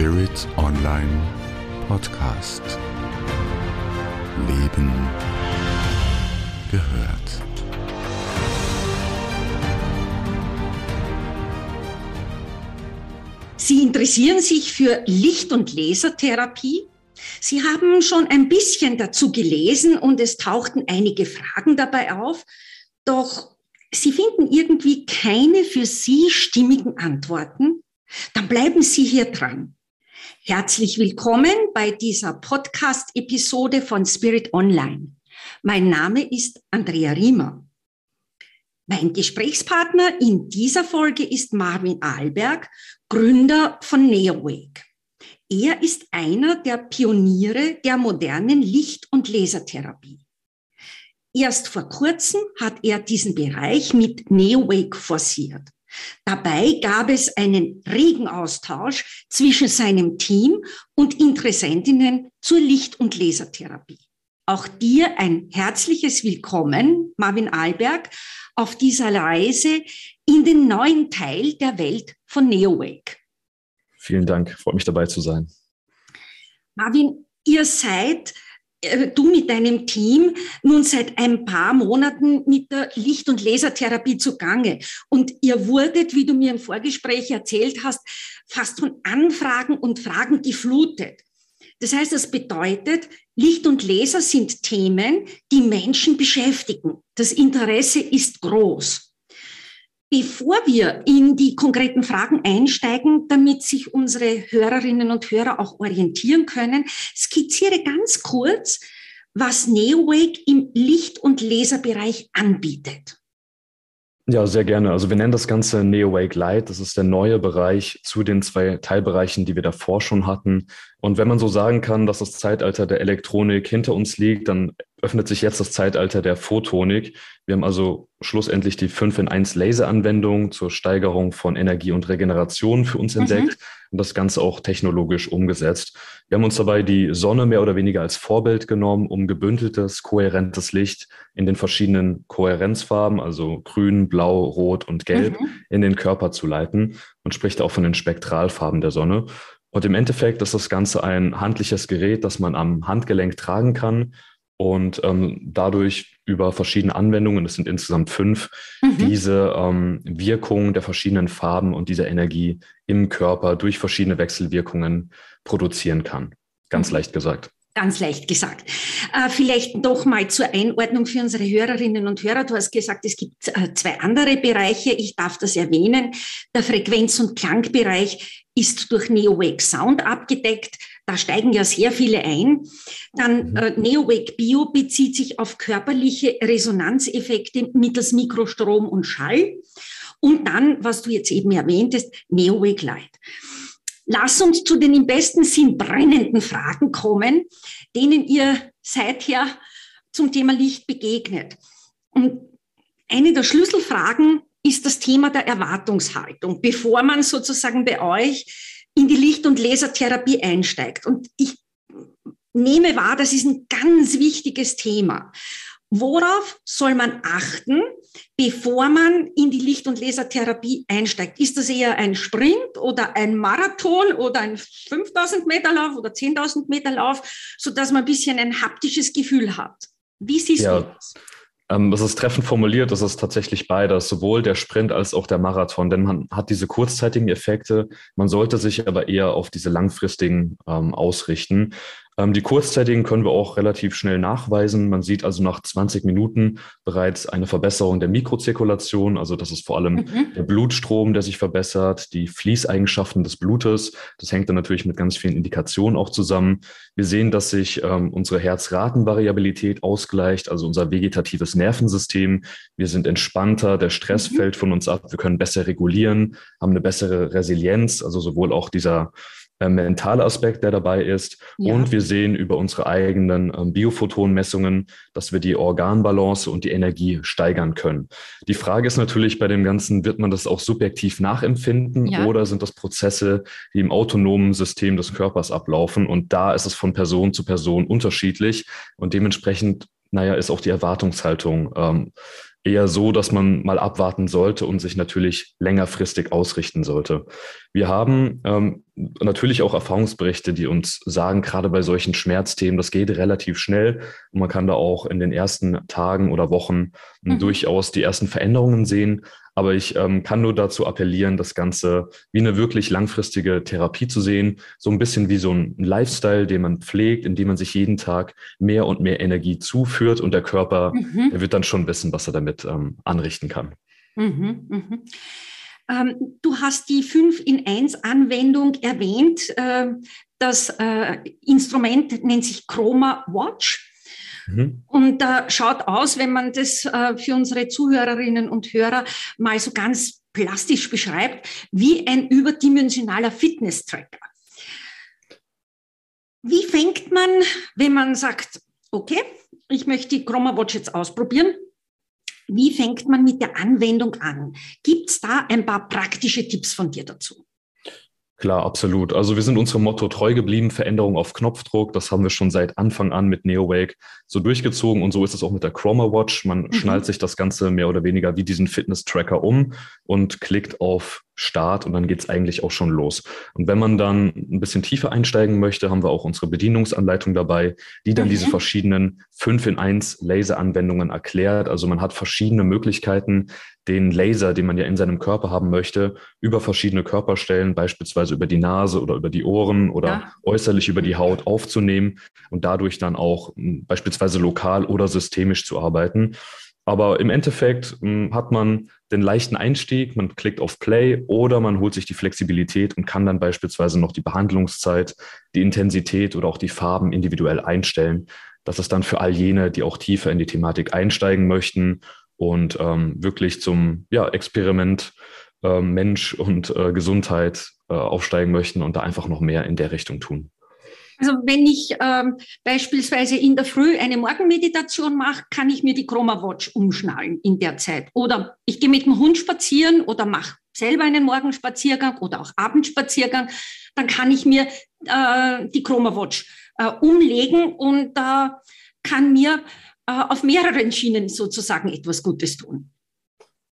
Spirit Online Podcast. Leben gehört. Sie interessieren sich für Licht- und Lasertherapie? Sie haben schon ein bisschen dazu gelesen und es tauchten einige Fragen dabei auf, doch Sie finden irgendwie keine für Sie stimmigen Antworten? Dann bleiben Sie hier dran. Herzlich willkommen bei dieser Podcast-Episode von Spirit Online. Mein Name ist Andrea Riemer. Mein Gesprächspartner in dieser Folge ist Marvin Ahlberg, Gründer von NeoWake. Er ist einer der Pioniere der modernen Licht- und Lasertherapie. Erst vor kurzem hat er diesen Bereich mit NeoWake forciert. Dabei gab es einen regen Austausch zwischen seinem Team und Interessentinnen zur Licht- und Lasertherapie. Auch dir ein herzliches Willkommen, Marvin Alberg, auf dieser Reise in den neuen Teil der Welt von NeoWake. Vielen Dank, freut mich dabei zu sein. Marvin, ihr seid du mit deinem Team nun seit ein paar Monaten mit der Licht- und Lasertherapie zugange. Und ihr wurdet, wie du mir im Vorgespräch erzählt hast, fast von Anfragen und Fragen geflutet. Das heißt, das bedeutet, Licht und Laser sind Themen, die Menschen beschäftigen. Das Interesse ist groß. Bevor wir in die konkreten Fragen einsteigen, damit sich unsere Hörerinnen und Hörer auch orientieren können, skizziere ganz kurz, was NeoWake im Licht- und Laserbereich anbietet. Ja, sehr gerne. Also wir nennen das Ganze NeoWake Light. Das ist der neue Bereich zu den zwei Teilbereichen, die wir davor schon hatten. Und wenn man so sagen kann, dass das Zeitalter der Elektronik hinter uns liegt, dann öffnet sich jetzt das Zeitalter der Photonik. Wir haben also schlussendlich die 5 in 1 Laseranwendung zur Steigerung von Energie und Regeneration für uns mhm. entdeckt und das Ganze auch technologisch umgesetzt. Wir haben uns dabei die Sonne mehr oder weniger als Vorbild genommen, um gebündeltes, kohärentes Licht in den verschiedenen Kohärenzfarben, also grün, blau, rot und gelb, mhm. in den Körper zu leiten und spricht auch von den Spektralfarben der Sonne. Und im Endeffekt ist das Ganze ein handliches Gerät, das man am Handgelenk tragen kann und ähm, dadurch über verschiedene Anwendungen, es sind insgesamt fünf, mhm. diese ähm, Wirkung der verschiedenen Farben und dieser Energie im Körper durch verschiedene Wechselwirkungen produzieren kann. Ganz mhm. leicht gesagt. Ganz leicht gesagt. Äh, vielleicht noch mal zur Einordnung für unsere Hörerinnen und Hörer. Du hast gesagt, es gibt äh, zwei andere Bereiche. Ich darf das erwähnen. Der Frequenz- und Klangbereich ist durch NeoWake Sound abgedeckt. Da steigen ja sehr viele ein. Dann mhm. äh, NeoWake Bio bezieht sich auf körperliche Resonanzeffekte mittels Mikrostrom und Schall. Und dann, was du jetzt eben erwähntest, NeoWake Light. Lass uns zu den im besten Sinn brennenden Fragen kommen, denen ihr seither zum Thema Licht begegnet. Und eine der Schlüsselfragen ist das Thema der Erwartungshaltung, bevor man sozusagen bei euch in die Licht- und Lasertherapie einsteigt. Und ich nehme wahr, das ist ein ganz wichtiges Thema. Worauf soll man achten, bevor man in die Licht- und Lasertherapie einsteigt? Ist das eher ein Sprint oder ein Marathon oder ein 5000 Meter Lauf oder 10.000 Meter Lauf, sodass man ein bisschen ein haptisches Gefühl hat? Wie siehst ja. du das? Ähm, das ist treffend formuliert, das ist tatsächlich beides, sowohl der Sprint als auch der Marathon, denn man hat diese kurzzeitigen Effekte, man sollte sich aber eher auf diese langfristigen ähm, ausrichten. Ähm, die kurzzeitigen können wir auch relativ schnell nachweisen. Man sieht also nach 20 Minuten bereits eine Verbesserung der Mikrozirkulation. Also das ist vor allem mhm. der Blutstrom, der sich verbessert, die Fließeigenschaften des Blutes. Das hängt dann natürlich mit ganz vielen Indikationen auch zusammen. Wir sehen, dass sich ähm, unsere Herzratenvariabilität ausgleicht, also unser vegetatives Nervensystem. Wir sind entspannter, der Stress mhm. fällt von uns ab, wir können besser regulieren, haben eine bessere Resilienz, also sowohl auch dieser äh, mentale Aspekt, der dabei ist. Ja. Und wir sehen über unsere eigenen ähm, Biophotonmessungen, dass wir die Organbalance und die Energie steigern können. Die Frage ist natürlich bei dem Ganzen, wird man das auch subjektiv nachempfinden ja. oder sind das Prozesse, die im autonomen System des Körpers ablaufen? Und da ist es von Person zu Person unterschiedlich und dementsprechend, naja, ist auch die Erwartungshaltung ähm, eher so, dass man mal abwarten sollte und sich natürlich längerfristig ausrichten sollte. Wir haben ähm, natürlich auch Erfahrungsberichte, die uns sagen, gerade bei solchen Schmerzthemen, das geht relativ schnell und man kann da auch in den ersten Tagen oder Wochen mhm. durchaus die ersten Veränderungen sehen. Aber ich ähm, kann nur dazu appellieren, das Ganze wie eine wirklich langfristige Therapie zu sehen, so ein bisschen wie so ein Lifestyle, den man pflegt, indem man sich jeden Tag mehr und mehr Energie zuführt und der Körper, mhm. der wird dann schon wissen, was er damit ähm, anrichten kann. Mhm, mhm. Ähm, du hast die 5 in 1 Anwendung erwähnt. Äh, das äh, Instrument nennt sich Chroma Watch. Mhm. Und äh, schaut aus, wenn man das äh, für unsere Zuhörerinnen und Hörer mal so ganz plastisch beschreibt, wie ein überdimensionaler Fitness-Tracker. Wie fängt man, wenn man sagt, okay, ich möchte die Chroma Watch jetzt ausprobieren, wie fängt man mit der Anwendung an? Gibt es da ein paar praktische Tipps von dir dazu? Klar, absolut. Also wir sind unserem Motto treu geblieben, Veränderung auf Knopfdruck. Das haben wir schon seit Anfang an mit NeoWake so durchgezogen und so ist es auch mit der Chroma Watch. Man mhm. schnallt sich das Ganze mehr oder weniger wie diesen Fitness-Tracker um und klickt auf Start und dann geht's eigentlich auch schon los. Und wenn man dann ein bisschen tiefer einsteigen möchte, haben wir auch unsere Bedienungsanleitung dabei, die dann mhm. diese verschiedenen 5 in 1 Laseranwendungen erklärt. Also man hat verschiedene Möglichkeiten, den Laser, den man ja in seinem Körper haben möchte, über verschiedene Körperstellen, beispielsweise über die Nase oder über die Ohren oder ja. äußerlich über die Haut aufzunehmen und dadurch dann auch beispielsweise lokal oder systemisch zu arbeiten. Aber im Endeffekt hm, hat man den leichten Einstieg, man klickt auf Play oder man holt sich die Flexibilität und kann dann beispielsweise noch die Behandlungszeit, die Intensität oder auch die Farben individuell einstellen. Das ist dann für all jene, die auch tiefer in die Thematik einsteigen möchten und ähm, wirklich zum ja, Experiment äh, Mensch und äh, Gesundheit äh, aufsteigen möchten und da einfach noch mehr in der Richtung tun. Also wenn ich ähm, beispielsweise in der Früh eine Morgenmeditation mache, kann ich mir die Chroma Watch umschnallen in der Zeit. Oder ich gehe mit dem Hund spazieren oder mache selber einen Morgenspaziergang oder auch Abendspaziergang. Dann kann ich mir äh, die Chroma Watch äh, umlegen und äh, kann mir äh, auf mehreren Schienen sozusagen etwas Gutes tun.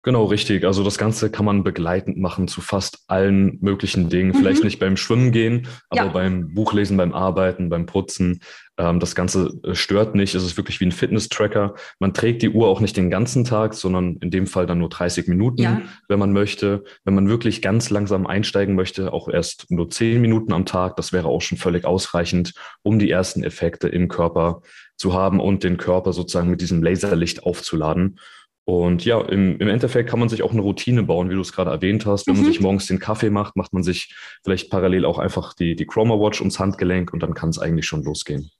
Genau, richtig. Also das Ganze kann man begleitend machen zu fast allen möglichen Dingen. Mhm. Vielleicht nicht beim Schwimmen gehen, aber ja. beim Buchlesen, beim Arbeiten, beim Putzen. Ähm, das Ganze äh, stört nicht. Es ist wirklich wie ein Fitness-Tracker. Man trägt die Uhr auch nicht den ganzen Tag, sondern in dem Fall dann nur 30 Minuten, ja. wenn man möchte. Wenn man wirklich ganz langsam einsteigen möchte, auch erst nur 10 Minuten am Tag. Das wäre auch schon völlig ausreichend, um die ersten Effekte im Körper zu haben und den Körper sozusagen mit diesem Laserlicht aufzuladen. Und ja, im, im Endeffekt kann man sich auch eine Routine bauen, wie du es gerade erwähnt hast. Wenn mhm. man sich morgens den Kaffee macht, macht man sich vielleicht parallel auch einfach die, die Chroma Watch ums Handgelenk und dann kann es eigentlich schon losgehen.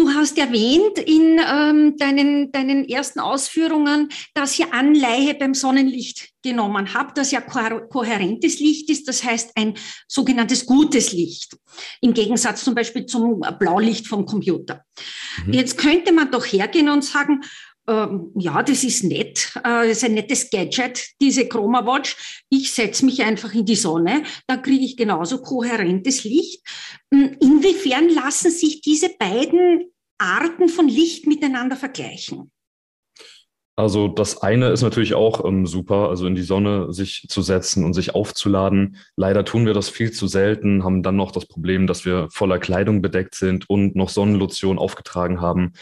Du hast erwähnt in ähm, deinen, deinen ersten Ausführungen, dass ihr Anleihe beim Sonnenlicht genommen habt, das ja ko kohärentes Licht ist, das heißt ein sogenanntes gutes Licht, im Gegensatz zum Beispiel zum Blaulicht vom Computer. Mhm. Jetzt könnte man doch hergehen und sagen, ähm, ja, das ist nett, äh, das ist ein nettes Gadget, diese Chroma Watch. Ich setze mich einfach in die Sonne, da kriege ich genauso kohärentes Licht. Hm, inwiefern lassen sich diese beiden Arten von Licht miteinander vergleichen? Also das eine ist natürlich auch ähm, super, also in die Sonne sich zu setzen und sich aufzuladen. Leider tun wir das viel zu selten, haben dann noch das Problem, dass wir voller Kleidung bedeckt sind und noch Sonnenlotion aufgetragen haben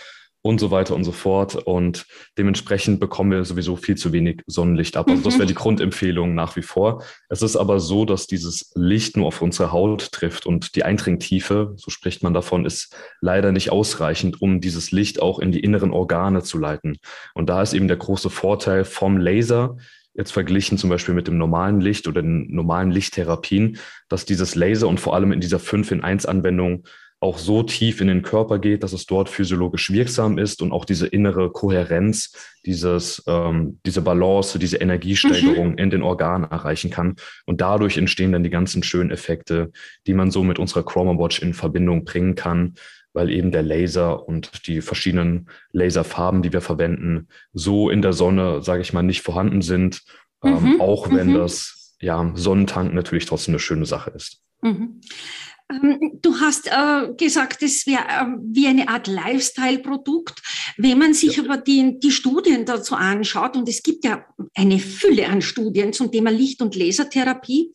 und so weiter und so fort. Und dementsprechend bekommen wir sowieso viel zu wenig Sonnenlicht ab. Also das wäre die mhm. Grundempfehlung nach wie vor. Es ist aber so, dass dieses Licht nur auf unsere Haut trifft und die Eindringtiefe, so spricht man davon, ist leider nicht ausreichend, um dieses Licht auch in die inneren Organe zu leiten. Und da ist eben der große Vorteil vom Laser, jetzt verglichen zum Beispiel mit dem normalen Licht oder den normalen Lichttherapien, dass dieses Laser und vor allem in dieser 5 in 1 Anwendung auch so tief in den Körper geht, dass es dort physiologisch wirksam ist und auch diese innere Kohärenz, dieses, ähm, diese Balance, diese Energiesteigerung mhm. in den Organen erreichen kann. Und dadurch entstehen dann die ganzen schönen Effekte, die man so mit unserer Chroma Watch in Verbindung bringen kann, weil eben der Laser und die verschiedenen Laserfarben, die wir verwenden, so in der Sonne, sage ich mal, nicht vorhanden sind, ähm, mhm. auch wenn mhm. das ja Sonnentank natürlich trotzdem eine schöne Sache ist. Mhm. Ähm, du hast äh, gesagt, es wäre äh, wie eine Art Lifestyle-Produkt. Wenn man sich ja. aber die, die Studien dazu anschaut, und es gibt ja eine Fülle an Studien zum Thema Licht- und Lasertherapie,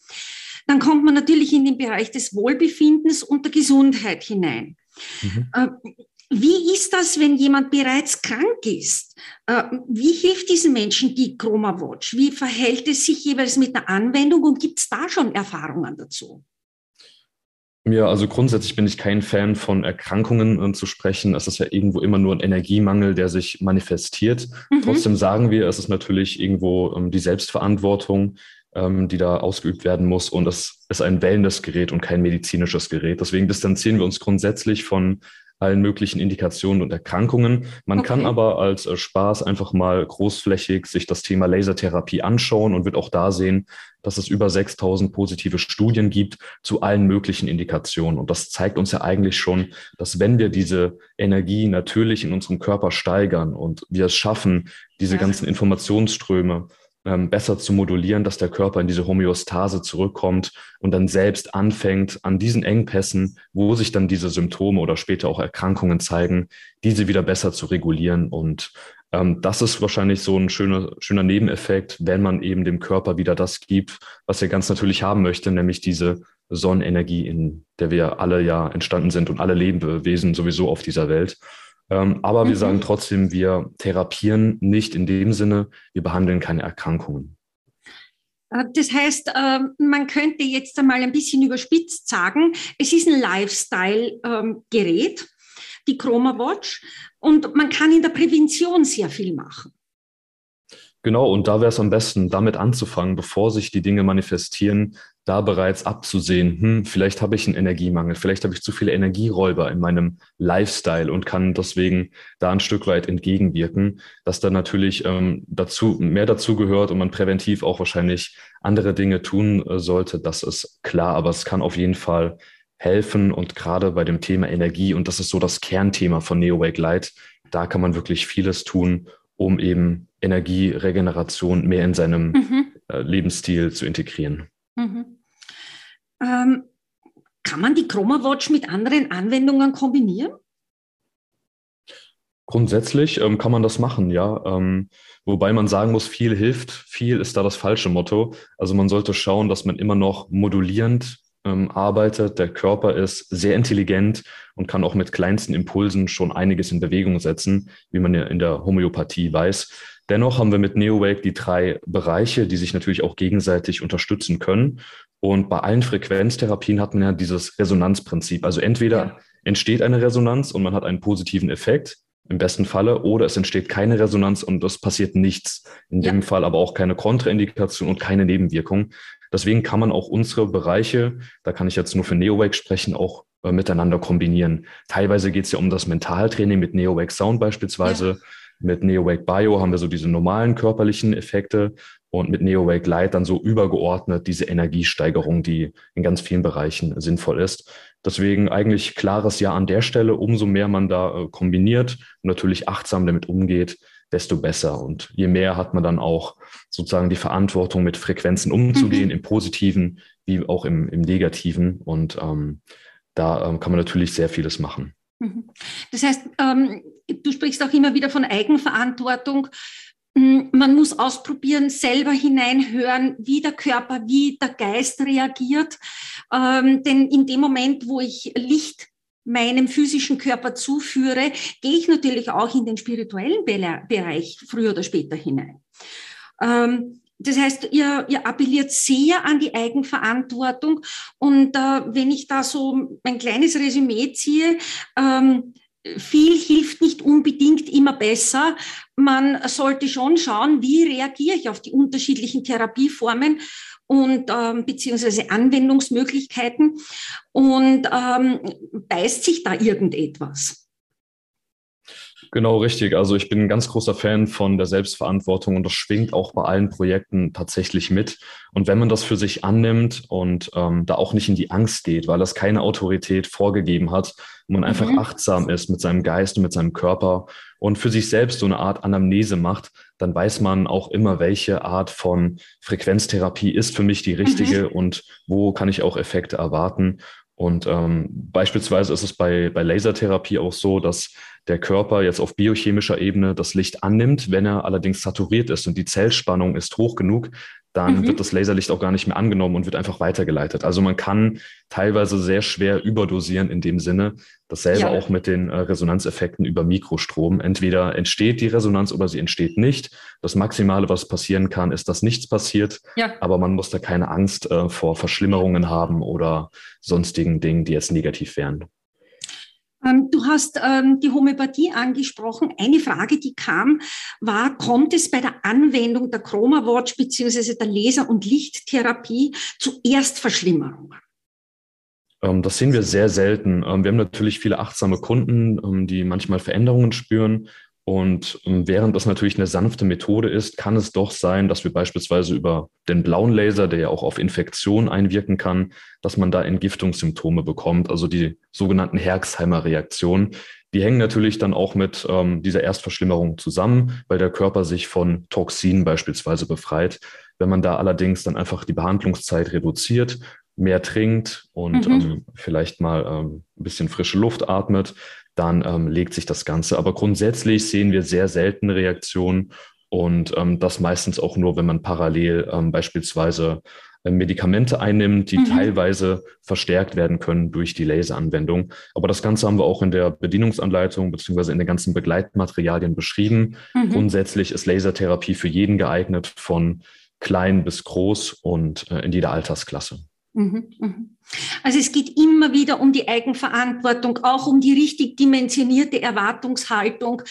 dann kommt man natürlich in den Bereich des Wohlbefindens und der Gesundheit hinein. Mhm. Äh, wie ist das, wenn jemand bereits krank ist? Äh, wie hilft diesen Menschen die Chroma Watch? Wie verhält es sich jeweils mit der Anwendung und gibt es da schon Erfahrungen dazu? Ja, also grundsätzlich bin ich kein Fan von Erkrankungen äh, zu sprechen. Es ist ja irgendwo immer nur ein Energiemangel, der sich manifestiert. Mhm. Trotzdem sagen wir, es ist natürlich irgendwo ähm, die Selbstverantwortung, ähm, die da ausgeübt werden muss. Und es ist ein Wellnessgerät und kein medizinisches Gerät. Deswegen distanzieren wir uns grundsätzlich von allen möglichen Indikationen und Erkrankungen. Man okay. kann aber als äh, Spaß einfach mal großflächig sich das Thema Lasertherapie anschauen und wird auch da sehen, dass es über 6000 positive Studien gibt zu allen möglichen Indikationen. Und das zeigt uns ja eigentlich schon, dass wenn wir diese Energie natürlich in unserem Körper steigern und wir es schaffen, diese ja. ganzen Informationsströme ähm, besser zu modulieren, dass der Körper in diese Homöostase zurückkommt und dann selbst anfängt, an diesen Engpässen, wo sich dann diese Symptome oder später auch Erkrankungen zeigen, diese wieder besser zu regulieren. Und ähm, das ist wahrscheinlich so ein schöner, schöner Nebeneffekt, wenn man eben dem Körper wieder das gibt, was er ganz natürlich haben möchte, nämlich diese Sonnenenergie, in der wir alle ja entstanden sind und alle Lebewesen sowieso auf dieser Welt. Ähm, aber mhm. wir sagen trotzdem, wir therapieren nicht in dem Sinne, wir behandeln keine Erkrankungen. Äh, das heißt, äh, man könnte jetzt einmal ein bisschen überspitzt sagen, es ist ein Lifestyle-Gerät, ähm, die Chroma Watch, und man kann in der Prävention sehr viel machen. Genau, und da wäre es am besten, damit anzufangen, bevor sich die Dinge manifestieren, da bereits abzusehen, hm, vielleicht habe ich einen Energiemangel, vielleicht habe ich zu viele Energieräuber in meinem Lifestyle und kann deswegen da ein Stück weit entgegenwirken, dass da natürlich ähm, dazu mehr dazu gehört und man präventiv auch wahrscheinlich andere Dinge tun äh, sollte, das ist klar, aber es kann auf jeden Fall helfen und gerade bei dem Thema Energie und das ist so das Kernthema von NeoWake Light, da kann man wirklich vieles tun, um eben Energieregeneration mehr in seinem mhm. äh, Lebensstil zu integrieren. Mhm. Ähm, kann man die Chroma Watch mit anderen Anwendungen kombinieren? Grundsätzlich ähm, kann man das machen, ja. Ähm, wobei man sagen muss, viel hilft, viel ist da das falsche Motto. Also man sollte schauen, dass man immer noch modulierend ähm, arbeitet. Der Körper ist sehr intelligent und kann auch mit kleinsten Impulsen schon einiges in Bewegung setzen, wie man ja in der Homöopathie weiß. Dennoch haben wir mit NeoWake die drei Bereiche, die sich natürlich auch gegenseitig unterstützen können. Und bei allen Frequenztherapien hat man ja dieses Resonanzprinzip. Also entweder ja. entsteht eine Resonanz und man hat einen positiven Effekt, im besten Falle, oder es entsteht keine Resonanz und es passiert nichts. In ja. dem Fall aber auch keine Kontraindikation und keine Nebenwirkung. Deswegen kann man auch unsere Bereiche, da kann ich jetzt nur für NeoWake sprechen, auch äh, miteinander kombinieren. Teilweise geht es ja um das Mentaltraining mit NeoWake Sound beispielsweise. Ja. Mit NeoWake Bio haben wir so diese normalen körperlichen Effekte und mit NeoWake Light dann so übergeordnet diese Energiesteigerung, die in ganz vielen Bereichen sinnvoll ist. Deswegen eigentlich klares Ja an der Stelle. Umso mehr man da äh, kombiniert und natürlich achtsam damit umgeht, desto besser. Und je mehr hat man dann auch sozusagen die Verantwortung, mit Frequenzen umzugehen, mhm. im Positiven wie auch im, im Negativen. Und ähm, da ähm, kann man natürlich sehr vieles machen. Mhm. Das heißt, ähm, du sprichst auch immer wieder von Eigenverantwortung. Mm, man muss ausprobieren, selber hineinhören, wie der Körper, wie der Geist reagiert. Ähm, denn in dem Moment, wo ich Licht meinem physischen Körper zuführe, gehe ich natürlich auch in den spirituellen Bereich früher oder später hinein. Ähm, das heißt, ihr, ihr appelliert sehr an die Eigenverantwortung. Und äh, wenn ich da so ein kleines Resümee ziehe, ähm, viel hilft nicht unbedingt immer besser. Man sollte schon schauen, wie reagiere ich auf die unterschiedlichen Therapieformen und ähm, beziehungsweise Anwendungsmöglichkeiten und ähm, beißt sich da irgendetwas. Genau, richtig. Also ich bin ein ganz großer Fan von der Selbstverantwortung und das schwingt auch bei allen Projekten tatsächlich mit. Und wenn man das für sich annimmt und ähm, da auch nicht in die Angst geht, weil das keine Autorität vorgegeben hat, und man einfach mhm. achtsam ist mit seinem Geist und mit seinem Körper und für sich selbst so eine Art Anamnese macht, dann weiß man auch immer, welche Art von Frequenztherapie ist für mich die richtige mhm. und wo kann ich auch Effekte erwarten. Und ähm, beispielsweise ist es bei, bei Lasertherapie auch so, dass der Körper jetzt auf biochemischer Ebene das Licht annimmt, wenn er allerdings saturiert ist und die Zellspannung ist hoch genug, dann mhm. wird das Laserlicht auch gar nicht mehr angenommen und wird einfach weitergeleitet. Also man kann teilweise sehr schwer überdosieren in dem Sinne. Dasselbe ja. auch mit den äh, Resonanzeffekten über Mikrostrom. Entweder entsteht die Resonanz oder sie entsteht nicht. Das Maximale, was passieren kann, ist, dass nichts passiert. Ja. Aber man muss da keine Angst äh, vor Verschlimmerungen haben oder sonstigen Dingen, die jetzt negativ wären. Ähm, du hast ähm, die Homöopathie angesprochen. Eine Frage, die kam, war, kommt es bei der Anwendung der Chroma Watch beziehungsweise der Laser- und Lichttherapie zu Erstverschlimmerungen? Ähm, das sehen wir sehr selten. Wir haben natürlich viele achtsame Kunden, die manchmal Veränderungen spüren. Und ähm, während das natürlich eine sanfte Methode ist, kann es doch sein, dass wir beispielsweise über den blauen Laser, der ja auch auf Infektion einwirken kann, dass man da Entgiftungssymptome bekommt, also die sogenannten Herxheimer-Reaktionen. Die hängen natürlich dann auch mit ähm, dieser Erstverschlimmerung zusammen, weil der Körper sich von Toxinen beispielsweise befreit. Wenn man da allerdings dann einfach die Behandlungszeit reduziert, mehr trinkt und mhm. ähm, vielleicht mal ähm, ein bisschen frische Luft atmet, dann ähm, legt sich das Ganze. Aber grundsätzlich sehen wir sehr selten Reaktionen und ähm, das meistens auch nur, wenn man parallel ähm, beispielsweise äh, Medikamente einnimmt, die mhm. teilweise verstärkt werden können durch die Laseranwendung. Aber das Ganze haben wir auch in der Bedienungsanleitung beziehungsweise in den ganzen Begleitmaterialien beschrieben. Mhm. Grundsätzlich ist Lasertherapie für jeden geeignet, von klein bis groß und äh, in jeder Altersklasse. Mhm, mhm. Also es geht immer wieder um die Eigenverantwortung, auch um die richtig dimensionierte Erwartungshaltung.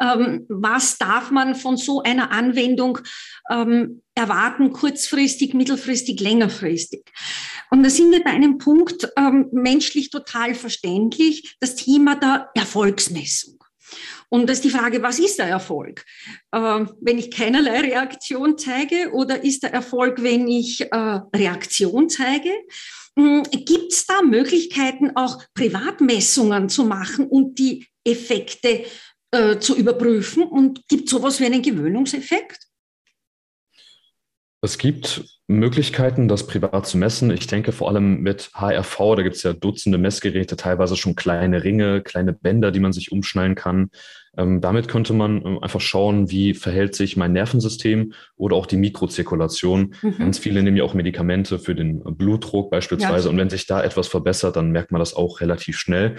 Ähm, was darf man von so einer Anwendung ähm, erwarten, kurzfristig, mittelfristig, längerfristig? Und da sind wir bei einem Punkt, ähm, menschlich total verständlich, das Thema der Erfolgsmessung. Und das ist die Frage, was ist der Erfolg? Äh, wenn ich keinerlei Reaktion zeige oder ist der Erfolg, wenn ich äh, Reaktion zeige? Hm, Gibt es da Möglichkeiten, auch Privatmessungen zu machen und die Effekte äh, zu überprüfen? Und gibt es sowas wie einen Gewöhnungseffekt? Es gibt Möglichkeiten, das privat zu messen. Ich denke vor allem mit HRV, da gibt es ja Dutzende Messgeräte, teilweise schon kleine Ringe, kleine Bänder, die man sich umschnallen kann. Ähm, damit könnte man ähm, einfach schauen, wie verhält sich mein Nervensystem oder auch die Mikrozirkulation. Mhm. Ganz viele nehmen ja auch Medikamente für den Blutdruck beispielsweise. Ja. Und wenn sich da etwas verbessert, dann merkt man das auch relativ schnell.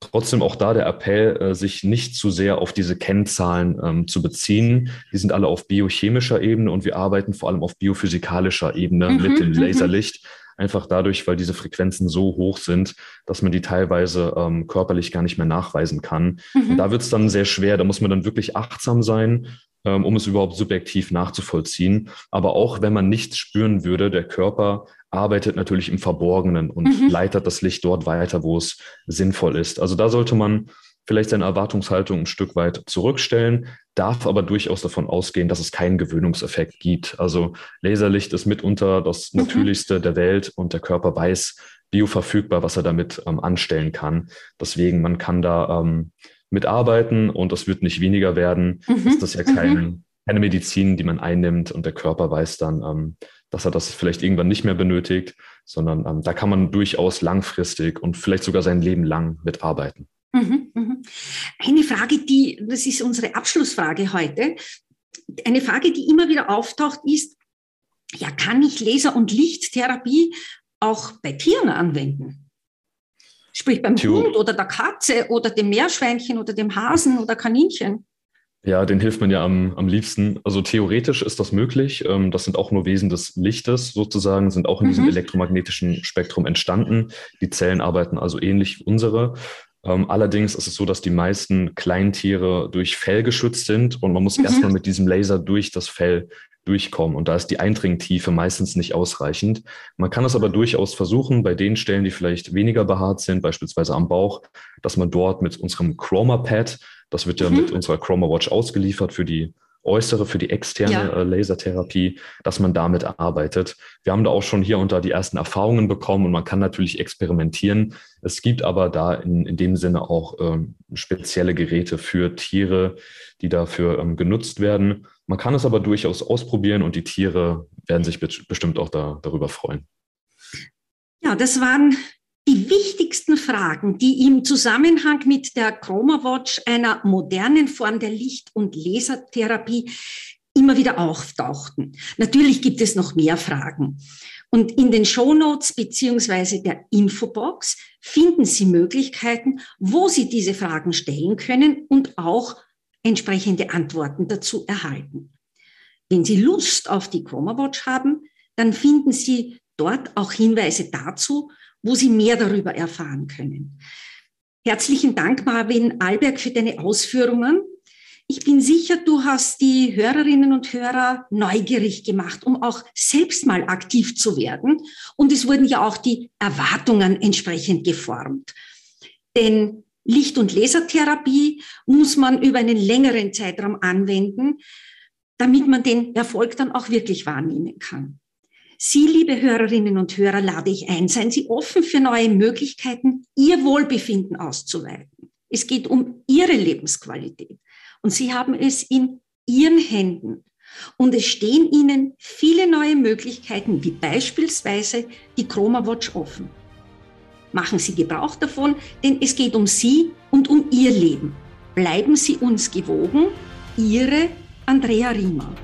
Trotzdem auch da der Appell, äh, sich nicht zu sehr auf diese Kennzahlen ähm, zu beziehen. Die sind alle auf biochemischer Ebene und wir arbeiten vor allem auf biophysikalischer Ebene mhm, mit dem mhm. Einfach dadurch, weil diese Frequenzen so hoch sind, dass man die teilweise ähm, körperlich gar nicht mehr nachweisen kann. Mhm. Und da wird es dann sehr schwer. Da muss man dann wirklich achtsam sein, ähm, um es überhaupt subjektiv nachzuvollziehen. Aber auch wenn man nichts spüren würde, der Körper arbeitet natürlich im Verborgenen und mhm. leitet das Licht dort weiter, wo es sinnvoll ist. Also da sollte man vielleicht seine Erwartungshaltung ein Stück weit zurückstellen, darf aber durchaus davon ausgehen, dass es keinen Gewöhnungseffekt gibt. Also Laserlicht ist mitunter das mhm. Natürlichste der Welt und der Körper weiß bioverfügbar, was er damit ähm, anstellen kann. Deswegen, man kann da ähm, mitarbeiten und es wird nicht weniger werden. Mhm. Das ist ja kein, mhm. keine Medizin, die man einnimmt und der Körper weiß dann, ähm, dass er das vielleicht irgendwann nicht mehr benötigt, sondern ähm, da kann man durchaus langfristig und vielleicht sogar sein Leben lang mitarbeiten. Mhm, mhm. Eine Frage, die, das ist unsere Abschlussfrage heute, eine Frage, die immer wieder auftaucht, ist, ja, kann ich Laser- und Lichttherapie auch bei Tieren anwenden? Sprich beim Theo Hund oder der Katze oder dem Meerschweinchen oder dem Hasen oder Kaninchen? Ja, den hilft man ja am, am liebsten. Also theoretisch ist das möglich. Ähm, das sind auch nur Wesen des Lichtes sozusagen, sind auch in diesem mhm. elektromagnetischen Spektrum entstanden. Die Zellen arbeiten also ähnlich wie unsere. Ähm, allerdings ist es so, dass die meisten Kleintiere durch Fell geschützt sind und man muss mhm. erstmal mit diesem Laser durch das Fell durchkommen. Und da ist die Eindringtiefe meistens nicht ausreichend. Man kann es aber durchaus versuchen, bei den Stellen, die vielleicht weniger behaart sind, beispielsweise am Bauch, dass man dort mit unserem Chroma Pad, das wird ja mhm. mit unserer Chroma Watch ausgeliefert für die äußere, für die externe ja. Äh, Lasertherapie, dass man damit arbeitet. Wir haben da auch schon hier und da die ersten Erfahrungen bekommen und man kann natürlich experimentieren. Es gibt aber da in, in dem Sinne auch ähm, spezielle Geräte für Tiere, die dafür ähm, genutzt werden. Man kann es aber durchaus ausprobieren und die Tiere werden sich bestimmt auch da, darüber freuen. Ja, das waren die wichtigsten Fragen, die im Zusammenhang mit der Chroma Watch, einer modernen Form der Licht- und Lasertherapie, immer wieder auftauchten. Natürlich gibt es noch mehr Fragen. Und in den Shownotes beziehungsweise der Infobox finden Sie Möglichkeiten, wo Sie diese Fragen stellen können und auch entsprechende Antworten dazu erhalten. Wenn Sie Lust auf die Chroma Watch haben, dann finden Sie dort auch Hinweise dazu, wo Sie mehr darüber erfahren können. Herzlichen Dank, Marvin Alberg, für deine Ausführungen. Ich bin sicher, du hast die Hörerinnen und Hörer neugierig gemacht, um auch selbst mal aktiv zu werden. Und es wurden ja auch die Erwartungen entsprechend geformt. Denn Licht- und Lasertherapie muss man über einen längeren Zeitraum anwenden, damit man den Erfolg dann auch wirklich wahrnehmen kann. Sie, liebe Hörerinnen und Hörer, lade ich ein, seien Sie offen für neue Möglichkeiten, Ihr Wohlbefinden auszuweiten. Es geht um Ihre Lebensqualität und Sie haben es in Ihren Händen. Und es stehen Ihnen viele neue Möglichkeiten, wie beispielsweise die Chroma Watch offen. Machen Sie Gebrauch davon, denn es geht um Sie und um Ihr Leben. Bleiben Sie uns gewogen, Ihre Andrea Riemer.